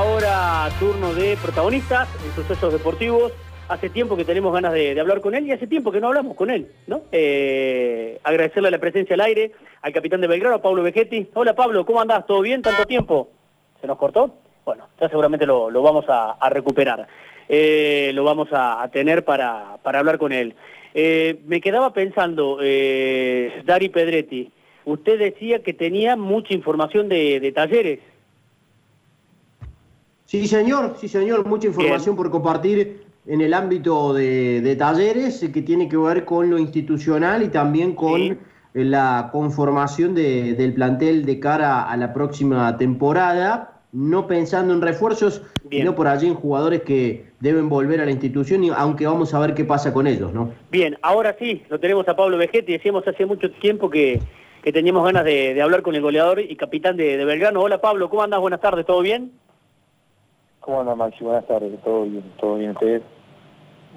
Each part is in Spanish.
ahora turno de protagonistas en sucesos deportivos. Hace tiempo que tenemos ganas de, hablar con él y hace tiempo que no hablamos con él, ¿no? Eh, agradecerle la presencia al aire al capitán de Belgrano, Pablo Vegetti. Hola Pablo, ¿cómo andás? ¿Todo bien? ¿Tanto tiempo? ¿Se nos cortó? Bueno, ya seguramente lo, vamos a, recuperar. Eh, lo vamos a, tener para, hablar con él. Eh, me quedaba pensando, Dari Pedretti, usted decía que tenía mucha información de talleres. Sí, señor, sí, señor, mucha información por compartir en el ámbito de, talleres eh, que tiene que ver con lo institucional y también con eh, la conformación del plantel de cara a la próxima temporada, no pensando en refuerzos, sino por allí en jugadores que deben volver a la institución, aunque vamos a ver qué pasa con ellos, ¿no? Bien, ahora sí, lo tenemos a Pablo Vegetti, decíamos hace mucho tiempo que, teníamos ganas de, hablar con el goleador y capitán de, de Belgrano. Hola Pablo, ¿cómo andas? Buenas tardes, ¿todo bien? ¿Cómo anda Maxi? Buenas tardes, todo bien, todo bien ustedes.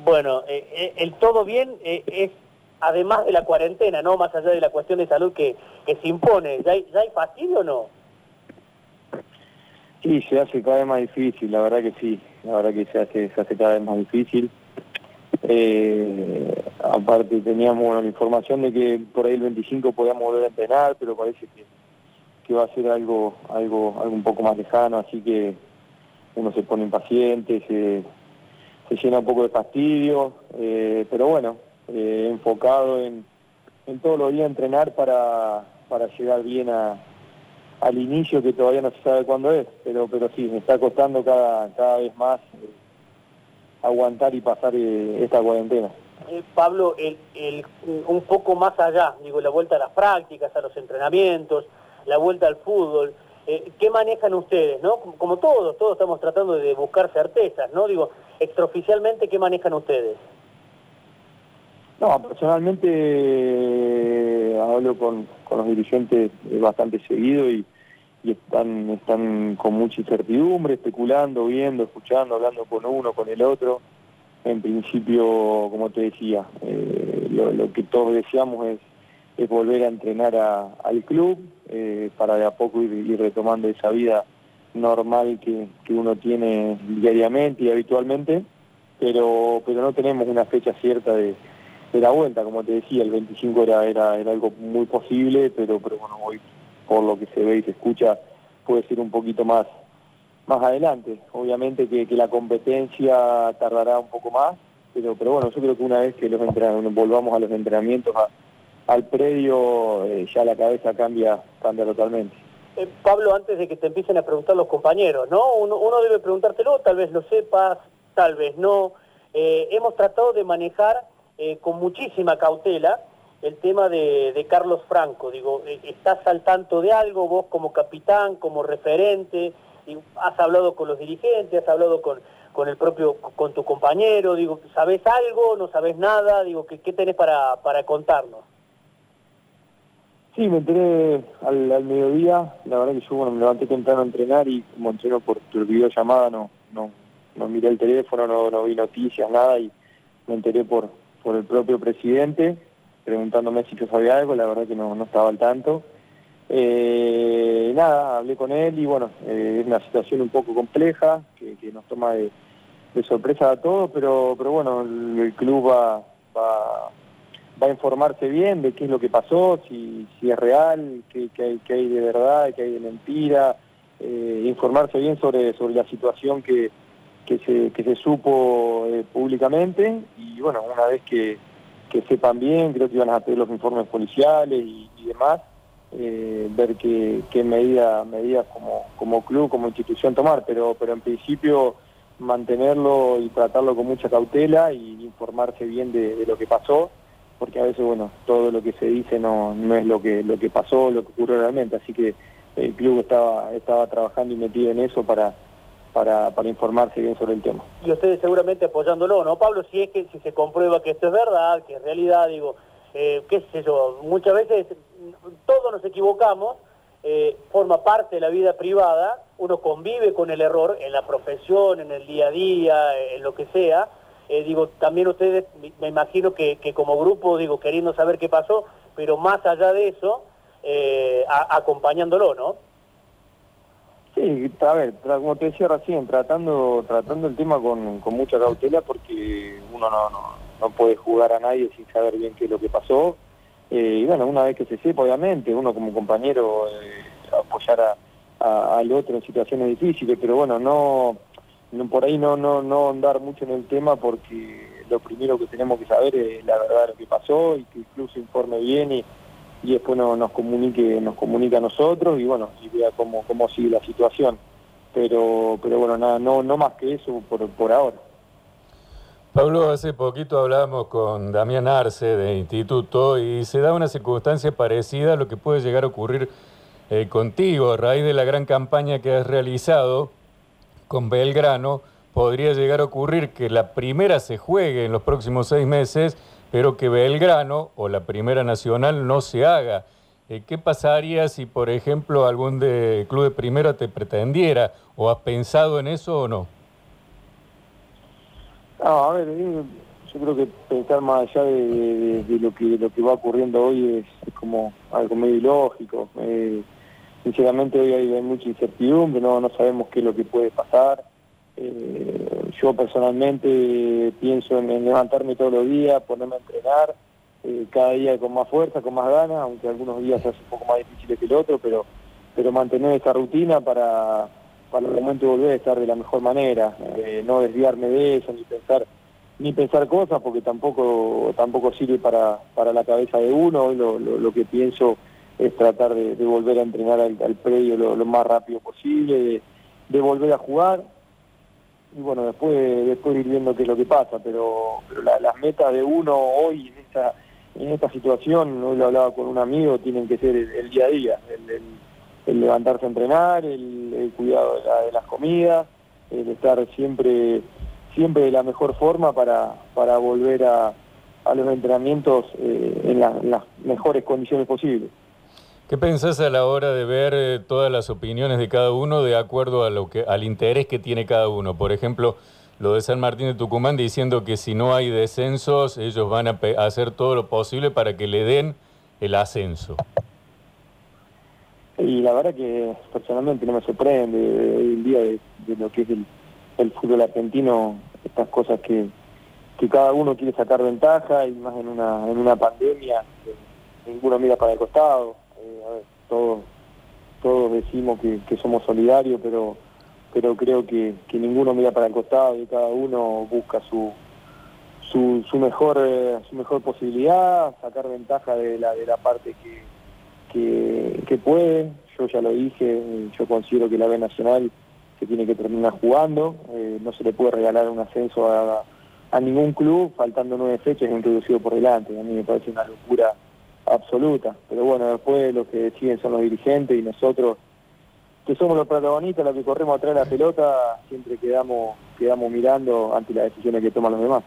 Bueno, eh, eh, el todo bien eh, es además de la cuarentena, ¿no? Más allá de la cuestión de salud que, que se impone. ¿Ya hay, ¿Ya hay fastidio o no? Sí, se hace cada vez más difícil, la verdad que sí, la verdad que se hace, se hace cada vez más difícil. aparte teníamos la información de que por ahí el 25 podíamos volver a entrenar, pero parece que, que va a ser algo, algo, algo un poco más lejano, así que uno se pone impaciente, se, se llena un poco de fastidio, eh, pero bueno, eh, enfocado en, en todos los días entrenar para, para llegar bien a, al inicio que todavía no se sabe cuándo es, pero pero sí, me está costando cada, cada vez más eh, aguantar y pasar esta cuarentena. Pablo, el, el, un poco más allá, digo, la vuelta a las prácticas, a los entrenamientos, la vuelta al fútbol, eh, ¿Qué manejan ustedes? ¿no? Como todos, todos estamos tratando de buscar certezas, ¿no? Digo, extraoficialmente, ¿qué manejan ustedes? No, personalmente eh, hablo con, los dirigentes bastante seguido y, están, están con mucha incertidumbre, especulando, viendo, escuchando, hablando con uno, con el otro. En principio, como te decía, eh, lo que todos deseamos es es volver a entrenar al club eh, para de a poco ir, retomando esa vida normal que, uno tiene diariamente y habitualmente, pero, pero no tenemos una fecha cierta de, la vuelta, como te decía, el 25 era, era, era algo muy posible, pero, pero bueno, hoy por lo que se ve y se escucha puede ser un poquito más, más adelante. Obviamente que, la competencia tardará un poco más, pero, pero bueno, yo creo que una vez que los volvamos a los entrenamientos, a, al predio eh, ya la cabeza cambia, cambia totalmente. Eh, Pablo, antes de que te empiecen a preguntar los compañeros, ¿no? Uno, debe preguntártelo, tal vez lo sepas, tal vez no. Eh, hemos tratado de manejar con muchísima cautela el tema de, Carlos Franco. Digo, ¿estás al tanto de algo vos como capitán, como referente? ¿Has hablado con los dirigentes? ¿Has hablado con, con el propio, con tu compañero? Digo, ¿sabés algo? ¿No sabés nada? Digo, ¿qué, qué tenés para, para contarnos? Sí, me enteré al, mediodía, la verdad que yo bueno, me levanté temprano a entrenar y como entreno por tu videollamada no, no, no miré el teléfono, no, vi noticias, nada y me enteré por, por el propio presidente preguntándome si yo sabía algo, la verdad que no, no estaba al tanto. Eh, nada, hablé con él y bueno, eh, es una situación un poco compleja que, nos toma de, sorpresa a todos, pero, pero bueno, el, club va, va va a informarse bien de qué es lo que pasó, si, si es real, qué, hay, qué hay de verdad, qué hay de mentira, eh, informarse bien sobre, la situación que, se, que se supo eh, públicamente. Y bueno, una vez que, sepan bien, creo que iban a hacer los informes policiales y, demás, eh, ver qué, qué medidas medida como, como club, como institución tomar, pero, pero en principio mantenerlo y tratarlo con mucha cautela y informarse bien de lo que pasó porque a veces, bueno, todo lo que se dice no, no es lo que, lo que pasó, lo que ocurrió realmente, así que el club estaba, estaba trabajando y metido en eso para, para, para informarse bien sobre el tema. Y ustedes seguramente apoyándolo, ¿no, Pablo? Si es que si se comprueba que esto es verdad, que es realidad, digo, eh, qué sé yo, muchas veces todos nos equivocamos, eh, forma parte de la vida privada, uno convive con el error en la profesión, en el día a día, en lo que sea, eh, digo, también ustedes, me imagino que, como grupo, digo, queriendo saber qué pasó, pero más allá de eso, eh, acompañándolo, ¿no? Sí, a ver, como te decía recién, tratando tratando el tema con, con mucha cautela porque uno no, no, puede jugar a nadie sin saber bien qué es lo que pasó. Eh, y bueno, una vez que se sepa, obviamente, uno como compañero apoyar a, al otro en situaciones difíciles, pero bueno, no, no por ahí no, no, no andar mucho en el tema porque lo primero que tenemos que saber es la verdad de lo que pasó y que incluso informe bien y y después nos comunique, nos comunica a nosotros y bueno, y vea cómo, cómo sigue la situación. Pero, pero bueno, nada, no, no más que eso por, por ahora. Pablo, hace poquito hablábamos con Damián Arce de Instituto y se da una circunstancia parecida a lo que puede llegar a ocurrir eh, contigo a raíz de la gran campaña que has realizado con Belgrano. Podría llegar a ocurrir que la primera se juegue en los próximos seis meses pero que Belgrano o la Primera Nacional no se haga. Eh, ¿Qué pasaría si, por ejemplo, algún de, club de primera te pretendiera? ¿O has pensado en eso o no? No, a ver, yo creo que pensar más allá de, lo que lo que va ocurriendo hoy es, como algo medio ilógico. Eh, sinceramente hoy hay, mucha incertidumbre, no, no sabemos qué es lo que puede pasar. Eh, yo personalmente pienso en, levantarme todos los días, ponerme a entrenar, eh, cada día con más fuerza, con más ganas, aunque algunos días se hace un poco más difícil que el otro, pero, pero mantener esa rutina para, para el momento volver a estar de la mejor manera, eh, no desviarme de eso, ni pensar ni pensar cosas, porque tampoco tampoco sirve para, para la cabeza de uno, lo, lo, que pienso es tratar de, volver a entrenar al, predio lo, más rápido posible, de volver a jugar, y bueno, después, después ir viendo qué es lo que pasa, pero, las metas de uno hoy en esta, en esta situación, hoy lo hablaba con un amigo, tienen que ser el, día a día, el, levantarse a entrenar, el, cuidado de, las comidas, el estar siempre, siempre de la mejor forma para, para volver a, a los entrenamientos eh, en las mejores condiciones posibles. ¿Qué pensás a la hora de ver eh, todas las opiniones de cada uno de acuerdo a lo que, al interés que tiene cada uno? Por ejemplo, lo de San Martín de Tucumán diciendo que si no hay descensos, ellos van a hacer todo lo posible para que le den el ascenso. Y la verdad que personalmente no me sorprende hoy en día de, lo que es el, fútbol argentino, estas cosas que, que cada uno quiere sacar ventaja y más en una, en una pandemia, ninguno mira para el costado eh, todos, todos decimos que, somos solidarios, pero pero creo que, ninguno mira para el costado y cada uno busca su su, mejor eh, su mejor posibilidad, sacar ventaja de la de la parte que, que, puede. Yo ya lo dije, yo considero que la B Nacional se tiene que terminar jugando, eh, no se le puede regalar un ascenso a, a ningún club faltando nueve fechas introducido por delante. A mí me parece una locura absoluta. Pero bueno, después lo que deciden son los dirigentes y nosotros, que somos los protagonistas, los que corremos atrás de la pelota, siempre quedamos, quedamos mirando ante las decisiones que toman los demás.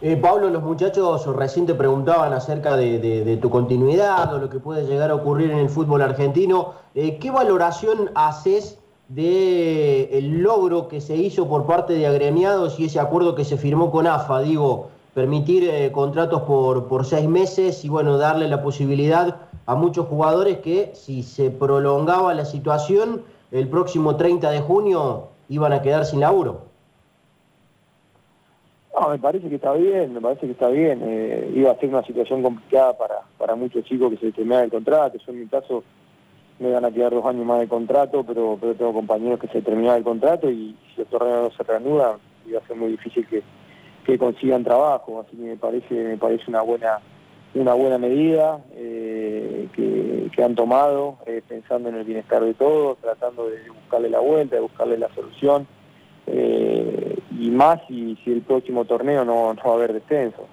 Eh, Pablo, los muchachos recién te preguntaban acerca de, tu continuidad o lo que puede llegar a ocurrir en el fútbol argentino. Eh, ¿Qué valoración haces del el logro que se hizo por parte de agremiados y ese acuerdo que se firmó con AFA? Digo, permitir eh, contratos por, por seis meses y bueno, darle la posibilidad a muchos jugadores que si se prolongaba la situación, el próximo 30 de junio iban a quedar sin laburo. No, me parece que está bien, me parece que está bien. Eh, iba a ser una situación complicada para, para muchos chicos que se terminaban el contrato. Yo en mi caso me van a quedar dos años más de contrato, pero, pero tengo compañeros que se terminaban el contrato y si el torneo no se reanuda, iba a ser muy difícil que, que consigan trabajo, así que me parece, me parece una buena, una buena medida eh, que, que, han tomado, eh, pensando en el bienestar de todos, tratando de buscarle la vuelta, de buscarle la solución, eh, y más si, si el próximo torneo no, va a haber descenso.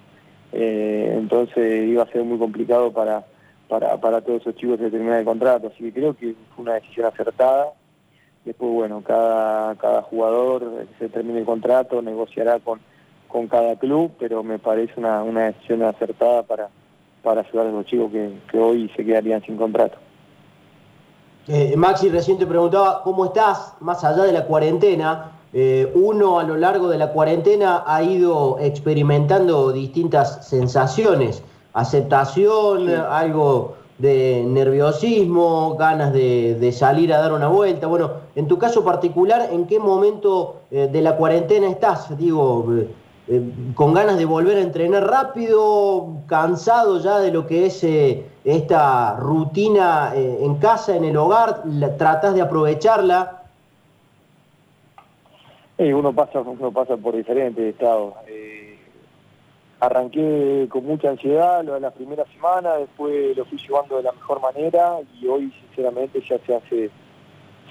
entonces iba a ser muy complicado para, para, para todos esos chicos de terminar el contrato, así que creo que fue una decisión acertada. Después, bueno, cada, cada jugador que se termine el contrato negociará con, con cada club, pero me parece una, una decisión acertada para, para ayudar a los chicos que, hoy se quedarían sin contrato. Eh, Maxi, recién te preguntaba cómo estás más allá de la cuarentena. Eh, uno a lo largo de la cuarentena ha ido experimentando distintas sensaciones, aceptación, algo de nerviosismo, ganas de, salir a dar una vuelta. Bueno, en tu caso particular, ¿en qué momento eh, de la cuarentena estás? Digo, eh, eh, con ganas de volver a entrenar rápido, cansado ya de lo que es esta rutina en casa, en el hogar, ¿tratas de aprovecharla? uno, pasa, uno pasa por diferentes estados arranqué con mucha ansiedad lo de la primera semana, después lo fui llevando de la mejor manera y hoy sinceramente ya se hace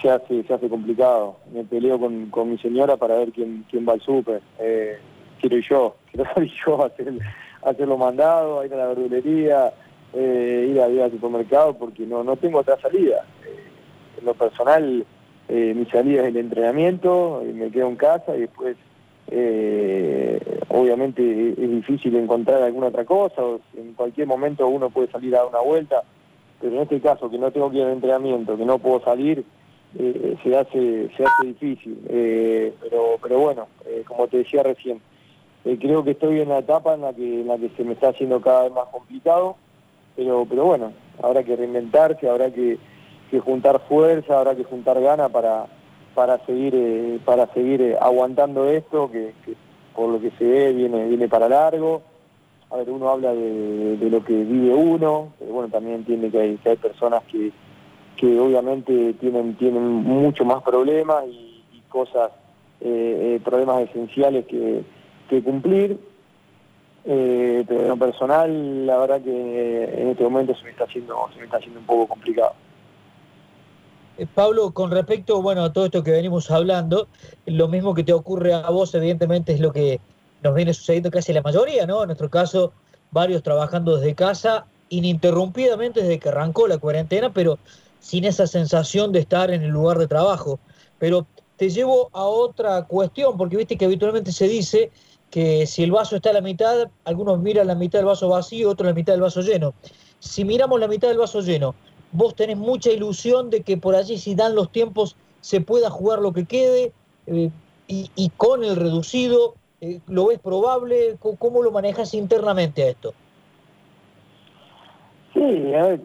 se se hace complicado. Me peleo con, con mi señora para ver quién, quién va al súper. Eh, quiero ir yo, quiero salir yo a hacer, a hacer a ir a la verdulería, eh, ir, a, ir al supermercado porque no, no tengo otra salida. Eh, en lo personal, mi salida es el entrenamiento, me quedo en casa y después eh, obviamente es difícil encontrar alguna otra cosa, o en cualquier momento uno puede salir a dar una vuelta, pero en este caso que no tengo que ir al entrenamiento, que no puedo salir, eh, se hace se hace difícil. Eh, pero pero bueno, eh, como te decía recién, creo que estoy en la etapa en la que en la que se me está haciendo cada vez más complicado, pero pero bueno, habrá que reinventarse, habrá que, que juntar fuerza, habrá que juntar ganas para para seguir eh, para seguir eh, aguantando esto que, por lo que se ve viene viene para largo. A ver uno habla de, lo que vive uno pero bueno también entiende que hay que hay personas que que obviamente tienen tienen mucho más problemas y, cosas eh, problemas esenciales que, que cumplir pero en lo personal la verdad que en este momento se me está haciendo se me está haciendo un poco complicado eh, Pablo, con respecto bueno, a todo esto que venimos hablando, lo mismo que te ocurre a vos, evidentemente, es lo que nos viene sucediendo casi la mayoría, ¿no? En nuestro caso, varios trabajando desde casa, ininterrumpidamente desde que arrancó la cuarentena, pero sin esa sensación de estar en el lugar de trabajo. Pero te llevo a otra cuestión, porque viste que habitualmente se dice que si el vaso está a la mitad, algunos miran la mitad del vaso vacío, otros la mitad del vaso lleno. Si miramos la mitad del vaso lleno, vos tenés mucha ilusión de que por allí, si dan los tiempos, se pueda jugar lo que quede eh, y, con el reducido, eh, ¿lo ves probable? ¿Cómo, lo manejas internamente a esto? Sí, a ver,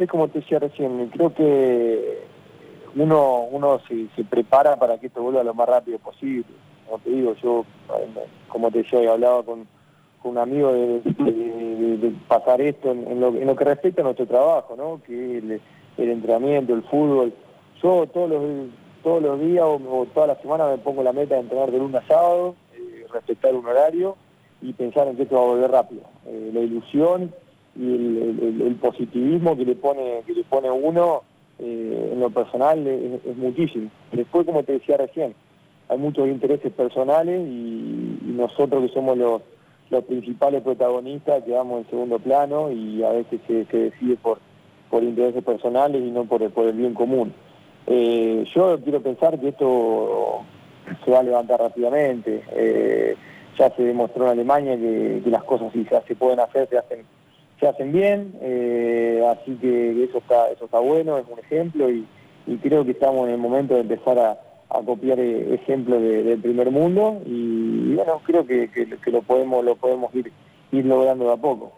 es, como, te decía recién, creo que uno, uno se, prepara para que esto vuelva lo más rápido posible. Como te digo, yo, como te decía, he hablado con un amigo de, pasar esto en, lo, en, lo, que respecta a nuestro trabajo, ¿no? que el, el entrenamiento, el fútbol. Yo todos los, todos los días o, toda la semana me pongo la meta de entrenar de lunes a sábado, eh, respetar un horario y pensar en que esto va a volver rápido. Eh, la ilusión y el, positivismo que le pone, que le pone uno eh, en lo personal es, muchísimo. Después, como te decía recién, hay muchos intereses personales y nosotros que somos los los principales protagonistas quedamos en segundo plano y a veces se, decide por, por intereses personales y no por, por el bien común. Eh, yo quiero pensar que esto se va a levantar rápidamente. Eh, ya se demostró en Alemania que, las cosas si se, pueden hacer, se hacen, se hacen bien, eh, así que eso está, eso está bueno, es un ejemplo y creo que estamos en el momento de empezar a, a copiar eh, ejemplos del primer mundo y, bueno, creo que, que, lo podemos lo podemos ir, ir logrando de a poco.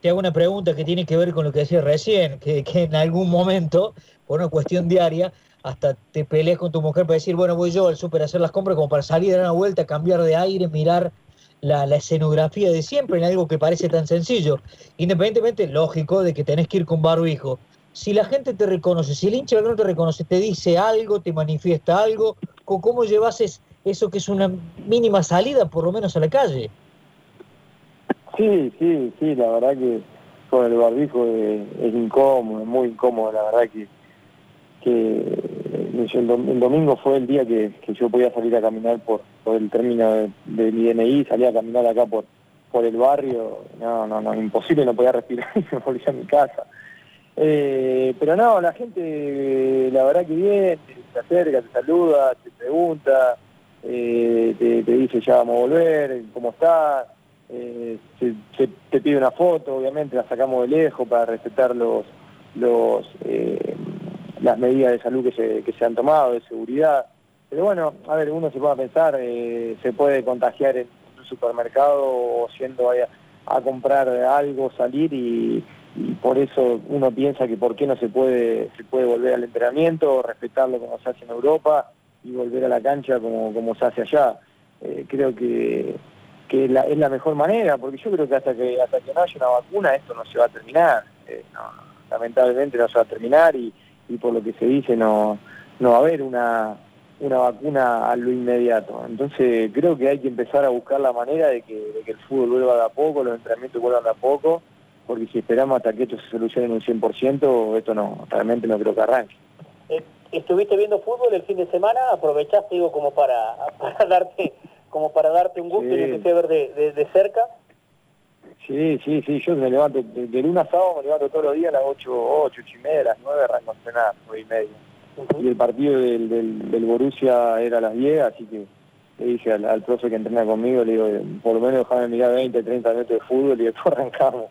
Te hago una pregunta que tiene que ver con lo que decía recién, que, que en algún momento, por una cuestión diaria, hasta te peleas con tu mujer para decir, bueno, voy yo al súper a hacer las compras como para salir, dar una vuelta, cambiar de aire, mirar la, la, escenografía de siempre en algo que parece tan sencillo. Independientemente, lógico, de que tenés que ir con barbijo si la gente te reconoce, si el hincha no te reconoce, te dice algo, te manifiesta algo, ¿cómo llevas eso que es una mínima salida, por lo menos a la calle? Sí, sí, sí, la verdad que con el barbijo es, incómodo, es muy incómodo, la verdad que, que el, domingo fue el día que, yo podía salir a caminar por, el término de, mi DNI, salía a caminar acá por, por el barrio, no, no, no, imposible, no podía respirar y me volví a mi casa. Eh, pero no, la gente, la verdad que viene, se acerca, te saluda, te pregunta, eh, te, dice ya vamos a volver, cómo está, eh, se, te pide una foto, obviamente la sacamos de lejos para respetar los, los las medidas de salud que se, que se han tomado, de seguridad. Pero bueno, a ver, uno se puede pensar, se puede contagiar en un supermercado o siendo a comprar algo, salir y por eso uno piensa que por qué no se puede, se puede volver al entrenamiento, respetarlo como se hace en Europa y volver a la cancha como, como se hace allá. Eh, creo que, que es la mejor manera, porque yo creo que hasta que hasta que no haya una vacuna esto no se va a terminar. Eh, lamentablemente no se va a terminar y, y por lo que se dice no, no va a haber una, una vacuna a lo inmediato. Entonces creo que hay que empezar a buscar la manera de que, de que el fútbol vuelva de a poco, los entrenamientos vuelvan de a poco porque si esperamos hasta que esto se solucione en un 100%, esto no, realmente no creo que arranque. Eh, ¿Estuviste viendo fútbol el fin de semana? ¿Aprovechaste, digo, como para, para darte como para darte un gusto y lo que ver de, de, cerca? Sí, sí, sí, yo me levanto, de, de lunes a sábado me levanto todos los días a las 8, 8, 8 y media, a las 9 arranco a entrenar, 9 y media. Y el partido del, del, del, Borussia era a las 10, así que le dije al, al profe que entrena conmigo, le digo, por lo menos déjame mirar 20, 30 minutos de fútbol y después arrancamos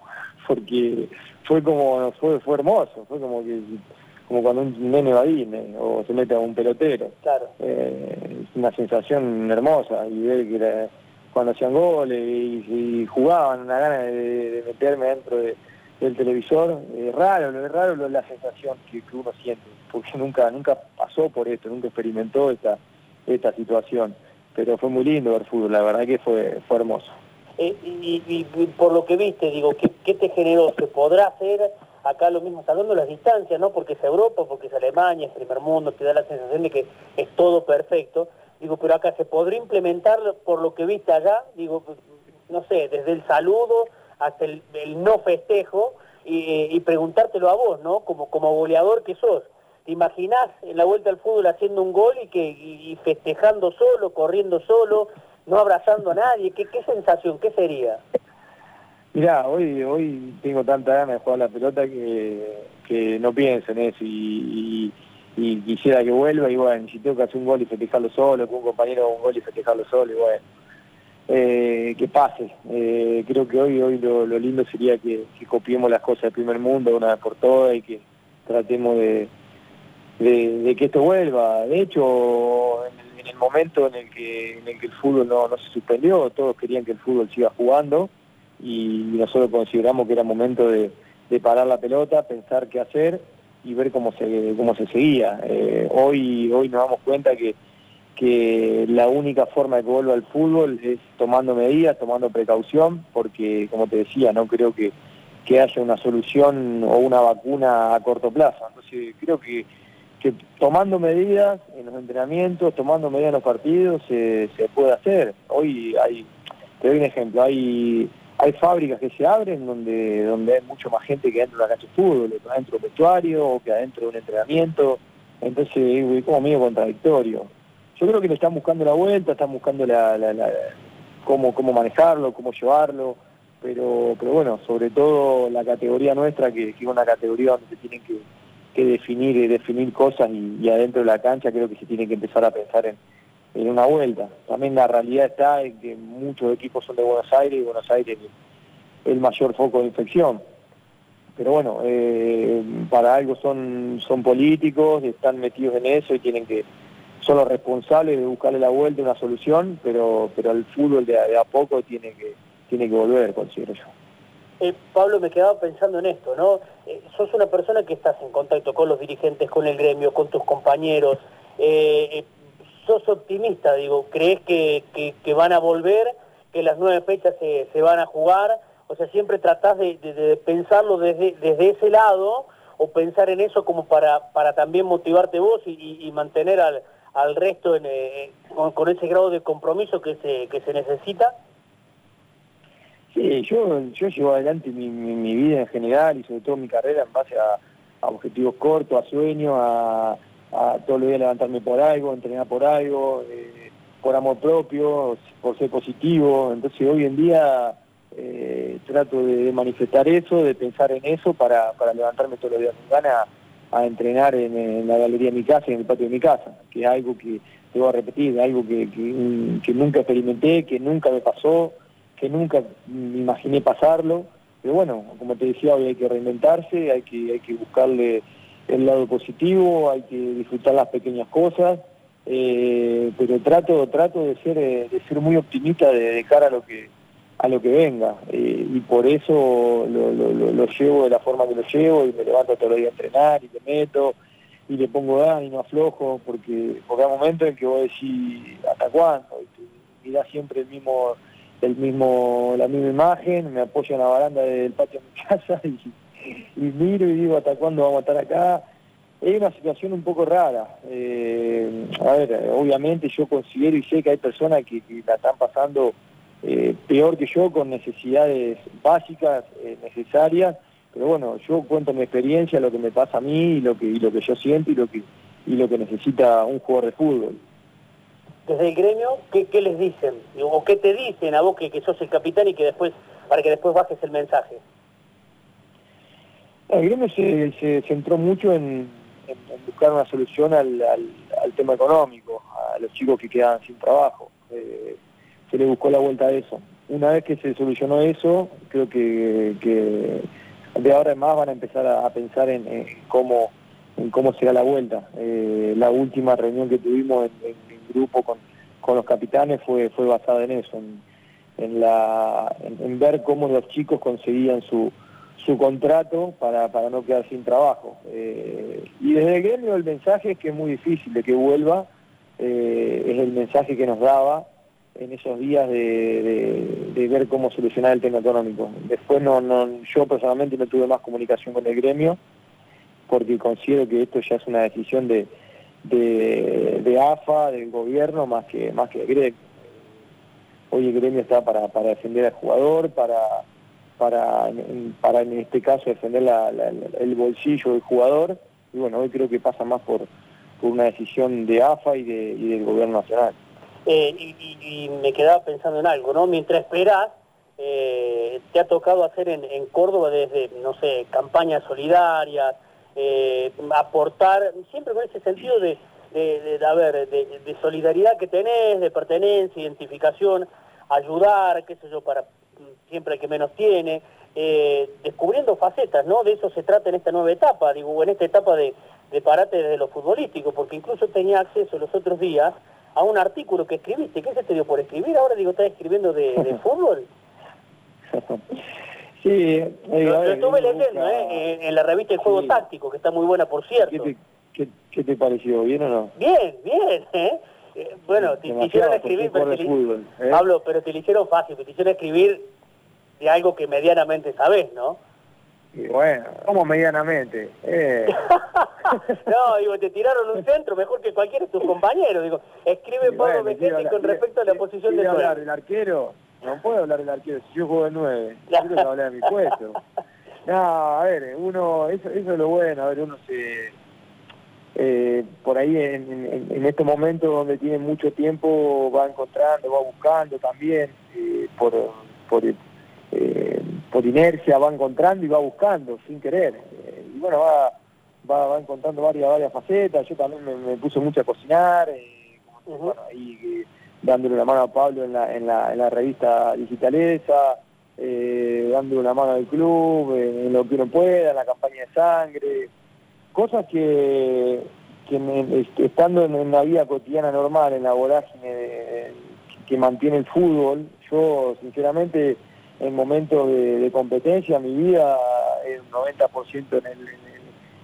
porque fue como, fue, fue hermoso, fue como que como cuando un nene va a o se mete a un pelotero. Claro. Eh, es una sensación hermosa y ver que cuando hacían goles y, jugaban, una gana de, meterme dentro del televisor, es raro, es raro la sensación que, uno siente, porque nunca nunca pasó por esto, nunca experimentó esta, esta situación. Pero fue muy lindo ver fútbol, la verdad que fue, fue hermoso. Eh, y, por lo que viste, digo, ¿qué, te generó? ¿Se podrá hacer acá lo mismo, hablando las distancias, ¿no? Porque es Europa, porque es Alemania, es primer mundo, te da la sensación de que es todo perfecto. Digo, pero acá se podría implementar por lo que viste allá, digo, no sé, desde el saludo hasta el, no festejo y, preguntártelo a vos, ¿no? Como, como goleador que sos. ¿Te imaginás en la vuelta al fútbol haciendo un gol y, que, y festejando solo, corriendo solo, no abrazando a nadie? ¿Qué, qué sensación? ¿Qué sería? Mirá, hoy, hoy tengo tanta ganas de jugar la pelota que, que no pienso en eso y, quisiera que vuelva y bueno, si tengo que hacer un gol y festejarlo solo, con un compañero un gol y festejarlo solo y bueno, eh, que pase. Eh, creo que hoy hoy lo, lindo sería que, copiemos las cosas del primer mundo una vez por todas y que tratemos de, de, que esto vuelva. De hecho, en el, momento en el que en el que el fútbol no, no se suspendió, todos querían que el fútbol siga jugando y nosotros consideramos que era momento de, parar la pelota, pensar qué hacer y ver cómo se cómo se seguía. Eh, hoy hoy nos damos cuenta que que la única forma de que vuelva al fútbol es tomando medidas, tomando precaución, porque como te decía, no creo que, que haya una solución o una vacuna a corto plazo. Entonces creo que que tomando medidas en los entrenamientos, tomando medidas en los partidos, se, puede hacer. Hoy hay, te doy un ejemplo, hay hay fábricas que se abren donde donde hay mucho más gente que dentro de la cancha de fútbol, adentro de un vestuario o que adentro de un entrenamiento. Entonces es como medio contradictorio. Yo creo que le están buscando la vuelta, están buscando la, cómo, cómo manejarlo, cómo llevarlo, pero pero bueno, sobre todo la categoría nuestra, que, que es una categoría donde se tienen que que definir y definir cosas y, adentro de la cancha creo que se tiene que empezar a pensar en, en una vuelta. También la realidad está en que muchos equipos son de Buenos Aires y Buenos Aires es el mayor foco de infección. Pero bueno, eh, para algo son, son políticos, están metidos en eso y tienen que son los responsables de buscarle la vuelta, una solución, pero pero el fútbol de a poco tiene que tiene que volver, considero yo. Eh, Pablo, me quedaba pensando en esto, ¿no? Eh, sos una persona que estás en contacto con los dirigentes, con el gremio, con tus compañeros. Eh, sos optimista, digo, ¿crees que, que, van a volver, que las nueve fechas se, se van a jugar? O sea, siempre tratás de, pensarlo desde, desde ese lado o pensar en eso como para, para también motivarte vos y, mantener al, al resto en, con, con, ese grado de compromiso que se, que se necesita? Sí, yo, yo llevo adelante mi, mi, vida en general y sobre todo mi carrera en base a, objetivos cortos, a sueños, a, a todos los días levantarme por algo, entrenar por algo, eh, por amor propio, por ser positivo. Entonces hoy en día eh, trato de, manifestar eso, de pensar en eso para, para levantarme todos los días con ganas a, entrenar en, la galería de mi casa en el patio de mi casa, que es algo que, te voy a repetir, algo que, que nunca experimenté, que nunca me pasó que nunca me imaginé pasarlo, pero bueno, como te decía, hoy hay que reinventarse, hay que, hay que buscarle el lado positivo, hay que disfrutar las pequeñas cosas, eh, pero trato, trato de ser, de ser muy optimista de, cara a lo que a lo que venga. Eh, y por eso lo, llevo de la forma que lo llevo y me levanto todo el día a entrenar y le meto y le pongo ganas y no aflojo porque, porque hay momentos en que voy a decir hasta cuándo y mirás siempre el mismo el mismo la misma imagen me apoyo en la baranda del patio de mi casa y, miro y digo hasta cuándo vamos a estar acá es una situación un poco rara eh, a ver obviamente yo considero y sé que hay personas que la están pasando eh, peor que yo con necesidades básicas, eh, necesarias, pero bueno, yo cuento mi experiencia, lo que me pasa a mí y lo que, y lo que yo siento y lo que, y lo que necesita un jugador de fútbol. Desde el gremio, ¿qué, qué les dicen? ¿O qué te dicen a vos que, que, sos el capitán y que después, para que después bajes el mensaje? El gremio se, se centró mucho en, buscar una solución al, al, tema económico, a los chicos que quedaban sin trabajo. Eh, se le buscó la vuelta a eso. Una vez que se solucionó eso, creo que, de ahora en más van a empezar a, pensar en, cómo en cómo será la vuelta. Eh, la última reunión que tuvimos en, grupo con, los capitanes fue, fue basada en eso, en, la, en, ver cómo los chicos conseguían su, su contrato para, para no quedar sin trabajo. Eh, y desde el gremio el mensaje es que es muy difícil de que vuelva, eh, es el mensaje que nos daba en esos días de, ver cómo solucionar el tema económico. Después no, no, yo personalmente no tuve más comunicación con el gremio porque considero que esto ya es una decisión de, de, AFA, del gobierno, más que, más que gremio. Hoy el gremio está para, para defender al jugador, para, para, para en este caso defender el bolsillo del jugador, y bueno, hoy creo que pasa más por, por una decisión de AFA y, de, y del gobierno nacional. Eh, y, me quedaba pensando en algo, ¿no? Mientras esperás, eh, te ha tocado hacer en, Córdoba desde, no sé, campañas solidarias, eh, aportar, siempre con ese sentido de, de, de, de, solidaridad que tenés, de pertenencia, identificación, ayudar, qué sé yo, para siempre el que menos tiene, descubriendo facetas, ¿no? De eso se trata en esta nueva etapa, digo, en esta etapa de, de parate desde lo futbolístico, porque incluso tenía acceso los otros días a un artículo que escribiste. ¿Qué se te dio por escribir? Ahora digo, ¿estás escribiendo de, fútbol? Sí, eh, lo, estuve leyendo ¿eh? en, la revista El Juego Táctico, que está muy buena, por cierto. ¿Qué te, pareció? ¿Bien o no? Bien, bien. ¿eh? eh bueno, te, hicieron escribir, pero te, ¿eh? Pablo, pero te lo hicieron fácil, te hicieron escribir de algo que medianamente sabes, ¿no? Y bueno, como medianamente. Eh. no, digo, te tiraron un centro mejor que cualquiera de tus compañeros. Digo, escribe Pablo bueno, con respecto a la posición de hablar del arquero? No puedo hablar del arquero si yo juego de nueve. Quiero que hablar de mi puesto. No, a ver, uno, eso, eso es lo bueno, a ver, uno se... Eh, por ahí en, en, este momento donde tiene mucho tiempo va encontrando, va buscando también eh, por, por eh, por inercia va encontrando y va buscando sin querer. Eh, y bueno, va, va, va, encontrando varias, varias facetas. Yo también me, puse mucho a cocinar, eh, bueno, ahí dándole una mano a Pablo en la, en la, en la revista digitalesa, dándole una mano al club, en lo que uno pueda, en la campaña de sangre. Cosas que, que estando en una vida cotidiana normal, en la vorágine que mantiene el fútbol, yo sinceramente en momentos de, competencia, mi vida es un 90% en el,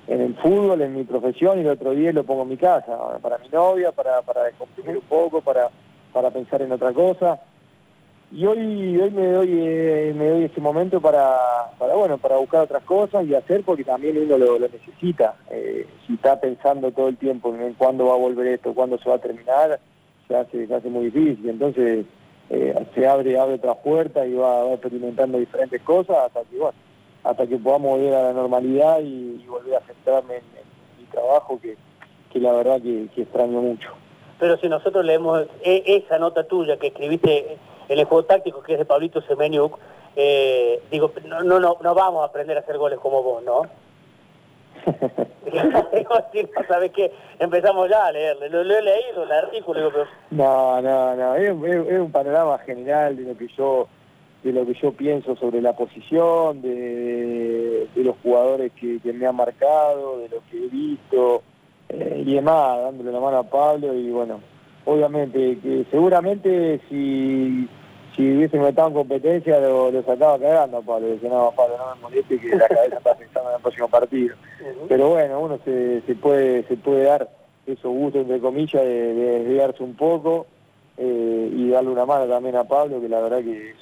en, el, fútbol, en mi profesión, y el otro día lo pongo en mi casa, para mi novia, para, para descomprimir un poco, para, para pensar en otra cosa. Y hoy, hoy me doy eh, me doy ese momento para, para bueno para buscar otras cosas y hacer porque también uno lo, necesita. Eh, si está pensando todo el tiempo en cuándo va a volver esto, cuándo se va a terminar, se hace, se hace muy difícil. Entonces eh, se abre, abre otras puertas y va, experimentando diferentes cosas hasta que, bueno, hasta que podamos volver a la normalidad y, volver a centrarme en, mi trabajo que, que la verdad que, extraño mucho. Pero si nosotros leemos e, esa nota tuya que escribiste en el juego táctico, que es de Pablito Semeniuk, eh, digo, no, no, no vamos a aprender a hacer goles como vos, ¿no? ¿sabes qué? Empezamos ya a leerle, lo, he leído, el artículo, pero... No, no, no, es, un panorama general de lo que yo de lo que yo pienso sobre la posición, de, los jugadores que, me han marcado, de lo que he visto eh, y demás, dándole la mano a Pablo y bueno, obviamente que seguramente si, si hubiese estado en competencia lo, sacaba cagando Pablo, decía no Pablo no me moleste que la cabeza está pensando en el próximo partido. Pero bueno, uno se, se puede se puede dar esos gustos entre comillas de, desviarse un poco eh, y darle una mano también a Pablo, que la verdad que es,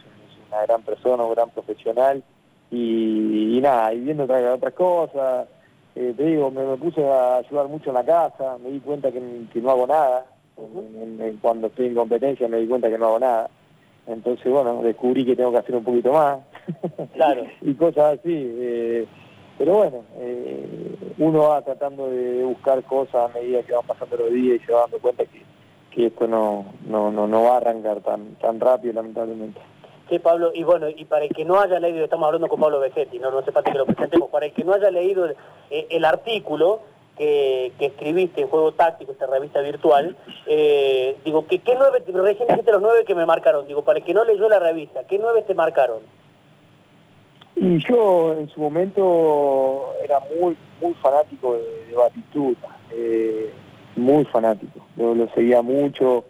una gran persona, un gran profesional. Y, nada, y viendo otras, cosas, eh, te digo, me, puse a ayudar mucho en la casa, me di cuenta que, no hago nada, cuando estoy en competencia me di cuenta que no hago nada entonces, bueno, descubrí que tengo que hacer un poquito más. Claro. y cosas así. Eh, pero bueno, eh, uno va tratando de buscar cosas a medida que van pasando los días y se va dando cuenta que, que esto no, no, no, no va a arrancar tan, tan rápido, lamentablemente. Sí, Pablo, y bueno, y para el que no haya leído, estamos hablando con Pablo Vegetti, no, no hace falta que lo presentemos, para el que no haya leído el, el artículo, que, escribiste en Juego Táctico, esta revista virtual, eh, digo, ¿qué, ¿qué nueve, recién dijiste los nueve que me marcaron, digo, para el que no leyó la revista, ¿qué nueve te marcaron? Y yo en su momento era muy muy fanático de, Batistuta, eh, muy fanático, yo lo seguía mucho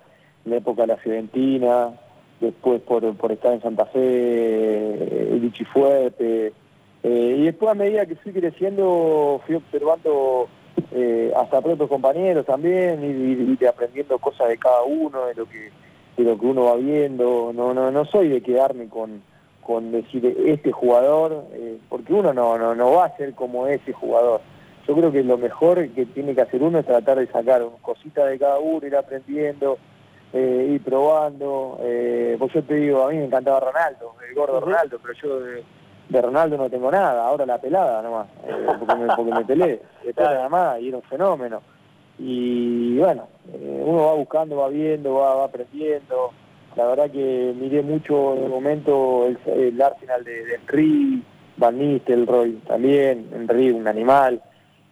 en la época de la Fiorentina, después por, por estar en Santa Fe, eh, Fuerte, eh, y después a medida que fui creciendo fui observando eh, hasta propios compañeros también, y, aprendiendo cosas de cada uno, de lo que de lo que uno va viendo. No no no soy de quedarme con, con decir este jugador, porque uno no, no, no va a ser como ese jugador. Yo creo que lo mejor que tiene que hacer uno es tratar de sacar cositas de cada uno, ir aprendiendo, eh, ir probando. Eh, pues yo te digo, a mí me encantaba Ronaldo, el gordo Ronaldo, pero yo de Ronaldo no tengo nada, ahora la pelada nomás, eh, porque, me, porque me peleé, nada más y era un fenómeno. Y bueno, eh, uno va buscando, va viendo, va, aprendiendo. La verdad que miré mucho en el momento el, Arsenal de, de Henry, Van Nistelrooy también, Henry un animal.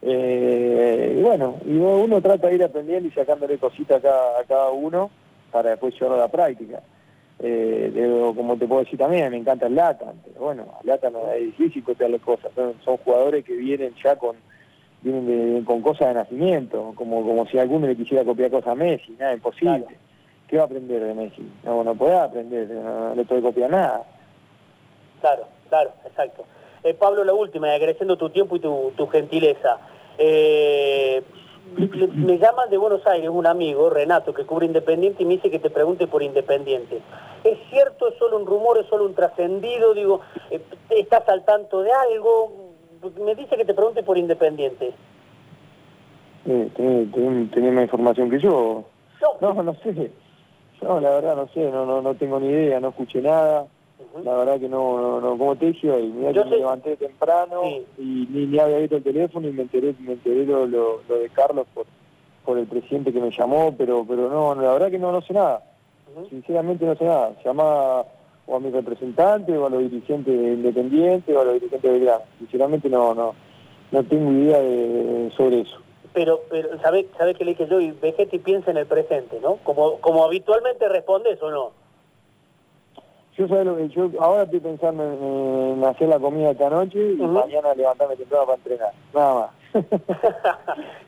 Eh, y bueno, y uno trata de ir aprendiendo y sacándole cositas a cada, a cada uno para después llevarlo a la práctica. Eh, como te puedo decir también, me encanta el Lata, pero bueno, Lata no es difícil copiarle cosas, son, jugadores que vienen ya con vienen con cosas de nacimiento, como como si alguno le quisiera copiar cosas a Messi, nada, imposible. ¿Qué va a aprender de Messi? No, no puede aprender, no, le puede copiar nada. Claro, claro, exacto. Eh, Pablo, la última, agradeciendo tu tiempo y tu, tu gentileza. Eh, me llaman de Buenos Aires un amigo, Renato, que cubre Independiente, y me dice que te pregunte por Independiente. ¿Es cierto, es solo un rumor, es solo un trascendido? Digo, eh, ¿estás al tanto de algo? Me dice que te pregunte por Independiente. Eh, ¿Tenés más información que yo? No. no, no sé. No, la verdad no sé, no, no, no tengo ni idea, no escuché nada. La verdad que no, no, como te dije hoy, mira que me levanté temprano y ni, ni, había visto el teléfono y me enteré, me enteré lo, lo, de Carlos por, por el presidente que me llamó, pero pero no, la verdad que no, no sé nada. Sinceramente no sé nada. Llama o a mi representante o a los dirigentes independientes o a los dirigentes de Belgrano. Sinceramente no, no, no tengo idea de, sobre eso. Pero, pero ¿sabes sabe qué le dije yo? Y Vegetti piensa en el presente, ¿no? Como, como habitualmente respondes o no. Yo, lo que yo ahora estoy pensando en, hacer la comida esta noche y mañana levantarme temprano para entrenar, nada más.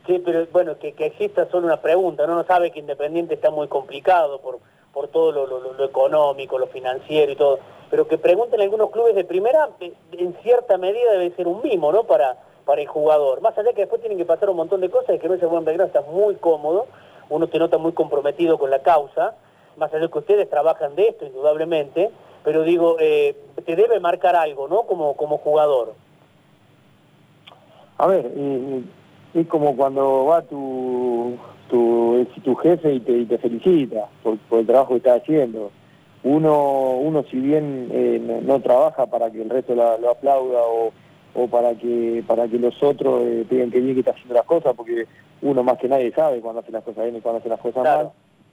sí, pero bueno, que, que exista solo una pregunta, ¿no? No sabe que Independiente está muy complicado por, por todo lo, lo, económico, lo financiero y todo, pero que pregunten algunos clubes de primera, en cierta medida debe ser un mimo, ¿no? Para, para el jugador. Más allá que después tienen que pasar un montón de cosas, y que no ese buen Belgrano está muy cómodo, uno te nota muy comprometido con la causa, más allá de que ustedes trabajan de esto, indudablemente, pero digo, eh, te debe marcar algo, ¿no? Como, como jugador. A ver, es como cuando va tu, tu, tu jefe y te, te felicita por, el trabajo que está haciendo. Uno, uno si bien eh, no, trabaja para que el resto lo, aplauda o, o, para que para que los otros eh, digan que bien que está haciendo las cosas, porque uno más que nadie sabe cuando hace las cosas bien y cuando hace las cosas mal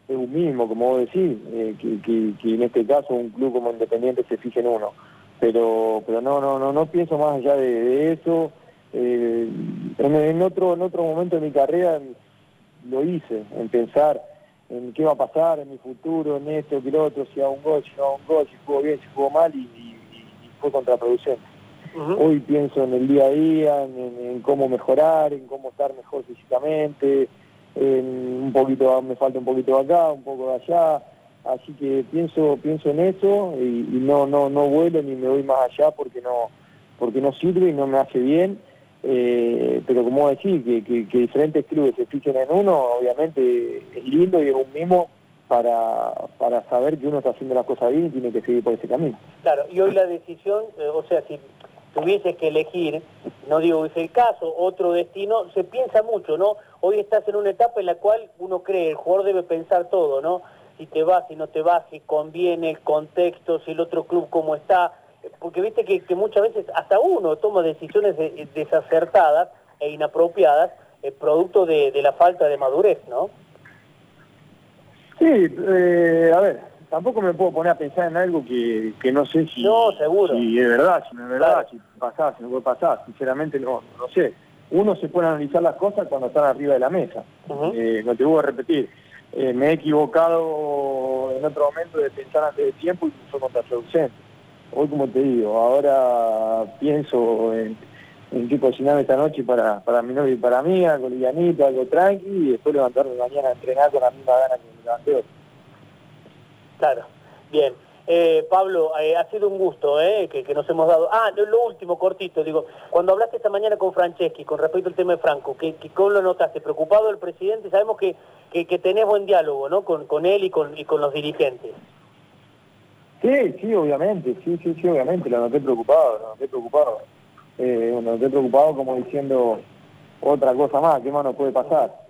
es un mismo, como vos decís, eh, que, en este caso un club como Independiente se fije en uno. Pero pero no no no no pienso más allá de, eso. Eh, en, otro en otro momento de mi carrera lo hice, en pensar en qué va a pasar en mi futuro, en esto, que lo otro, si hago un gol, si no hago un gol, si juego bien, si juego mal, y, fue contraproducente. Hoy pienso en el día a día, en cómo mejorar, en cómo estar mejor físicamente, un poquito me falta un poquito de acá, un poco de allá, así que pienso pienso en eso y, no no no vuelo ni me voy más allá porque no porque no sirve y no me hace bien eh, pero como decir que, que, diferentes clubes se fijen en uno obviamente es lindo y es un mimo para, para saber que uno está haciendo las cosas bien y tiene que seguir por ese camino. Claro, y hoy la decisión, eh, o sea, si tuvieses que elegir, no digo es el caso, otro destino, se piensa mucho, ¿no? Hoy estás en una etapa en la cual uno cree, el jugador debe pensar todo, ¿no? Si te vas, si no te vas, si conviene el contexto, si el otro club cómo está, porque viste que, muchas veces hasta uno toma decisiones desacertadas e inapropiadas, eh, producto de, la falta de madurez, ¿no? Sí, eh, a ver, tampoco me puedo poner a pensar en algo que, no sé si, no, seguro. si es verdad, si no es verdad, si pasa, si no puede pasar. Sinceramente no, no sé. Uno se puede analizar las cosas cuando están arriba de la mesa. Eh, no te voy a repetir. Eh, me he equivocado en otro momento de pensar antes de tiempo y fue contraproducente. Hoy, como te digo, ahora pienso en, en qué cocinarme esta noche para, para mi novio y para mí, algo livianito, algo tranqui, y después levantarme mañana a entrenar con la misma gana que me levanté hoy. Claro, bien. Eh, Pablo, eh, ha sido un gusto eh, que, nos hemos dado. Ah, lo, último, cortito, digo, cuando hablaste esta mañana con Franceschi con respecto al tema de Franco, ¿qué, cómo lo notaste? ¿Preocupado el presidente? Sabemos que, que, tenés buen diálogo ¿no? con, con él y con, y con los dirigentes. Sí, sí, obviamente, sí, sí, sí, obviamente, lo noté preocupado, lo noté preocupado. Eh, lo noté preocupado como diciendo otra cosa más, ¿qué más nos puede pasar?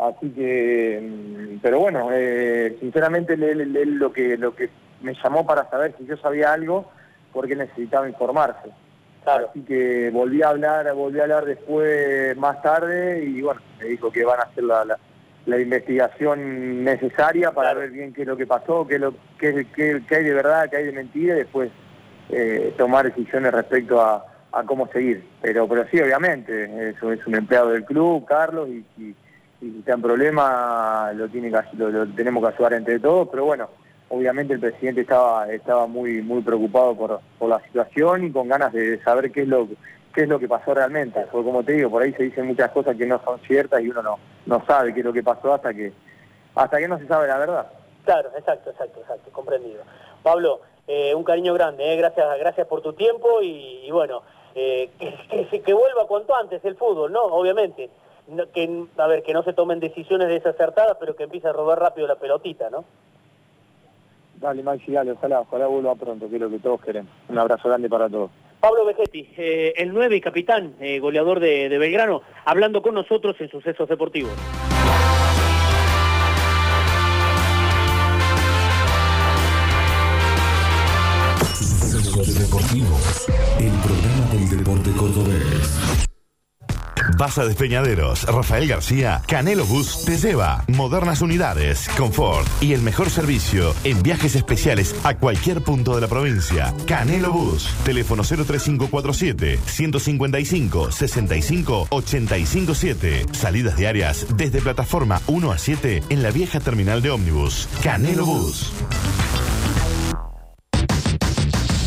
Así que, mm, pero bueno, eh, sinceramente él, lo que lo que me llamó para saber si yo sabía algo, porque necesitaba informarse. Así que volví a hablar, volví a hablar después más tarde y bueno, me dijo que van a hacer la, la, investigación necesaria para ver bien qué es lo que pasó, qué, lo, qué, qué, hay de verdad, qué hay de mentira y después eh, tomar decisiones respecto a, a, cómo seguir. Pero pero sí, obviamente, eso es un empleado del club, Carlos, y si está en problema lo, tiene que, lo, tenemos que ayudar entre todos, pero bueno, obviamente el presidente estaba estaba muy muy preocupado por, por la situación y con ganas de saber qué es lo qué es lo que pasó realmente, porque como te digo, por ahí se dicen muchas cosas que no son ciertas y uno no no sabe qué es lo que pasó hasta que hasta que no se sabe la verdad. Claro, exacto, exacto, exacto, comprendido. Pablo, eh, un cariño grande, eh, gracias gracias por tu tiempo y, bueno, eh, que, que vuelva cuanto antes el fútbol, ¿no? Obviamente que, a ver, que no se tomen decisiones desacertadas, pero que empiece a robar rápido la pelotita, ¿no? Dale, Maxi, dale, ojalá, ojalá vuelva pronto, que es lo que todos queremos. Un abrazo grande para todos. Pablo Vegetti, eh, el 9 y capitán, eh, goleador de, de Belgrano, hablando con nosotros en Sucesos Deportivos. Sucesos Deportivos, el programa Vas a Despeñaderos, Rafael García, Canelo Bus te lleva modernas unidades, confort y el mejor servicio en viajes especiales a cualquier punto de la provincia. Canelo Bus, teléfono 03547 155 65 857. Salidas diarias desde plataforma 1 a 7 en la vieja terminal de ómnibus. Canelo Bus.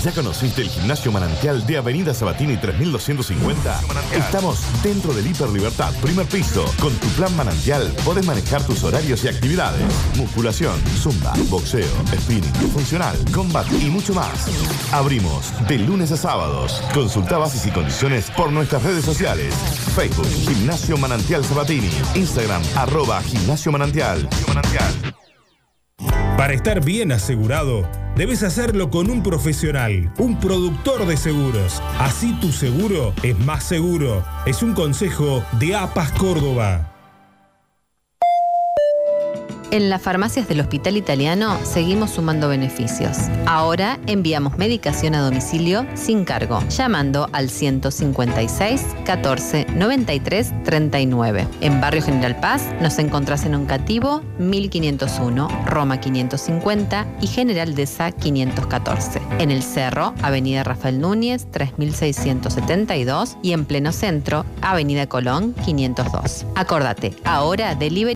¿Ya conociste el gimnasio manantial de Avenida Sabatini 3250? Estamos dentro del Hiper Libertad, primer piso. Con tu plan manantial podés manejar tus horarios y actividades. Musculación, zumba, boxeo, spinning, funcional, combat y mucho más. Abrimos de lunes a sábados. Consulta bases y condiciones por nuestras redes sociales. Facebook, Gimnasio Manantial Sabatini. Instagram, arroba Gimnasio Manantial. Para estar bien asegurado, debes hacerlo con un profesional, un productor de seguros. Así tu seguro es más seguro. Es un consejo de APAS Córdoba. En las farmacias del Hospital Italiano seguimos sumando beneficios. Ahora enviamos medicación a domicilio sin cargo, llamando al 156 14 93 39. En Barrio General Paz nos encontrás en Oncativo 1501, Roma 550 y General Deza 514. En el Cerro, Avenida Rafael Núñez 3672 y en pleno centro, Avenida Colón 502. Acordate, ahora delivery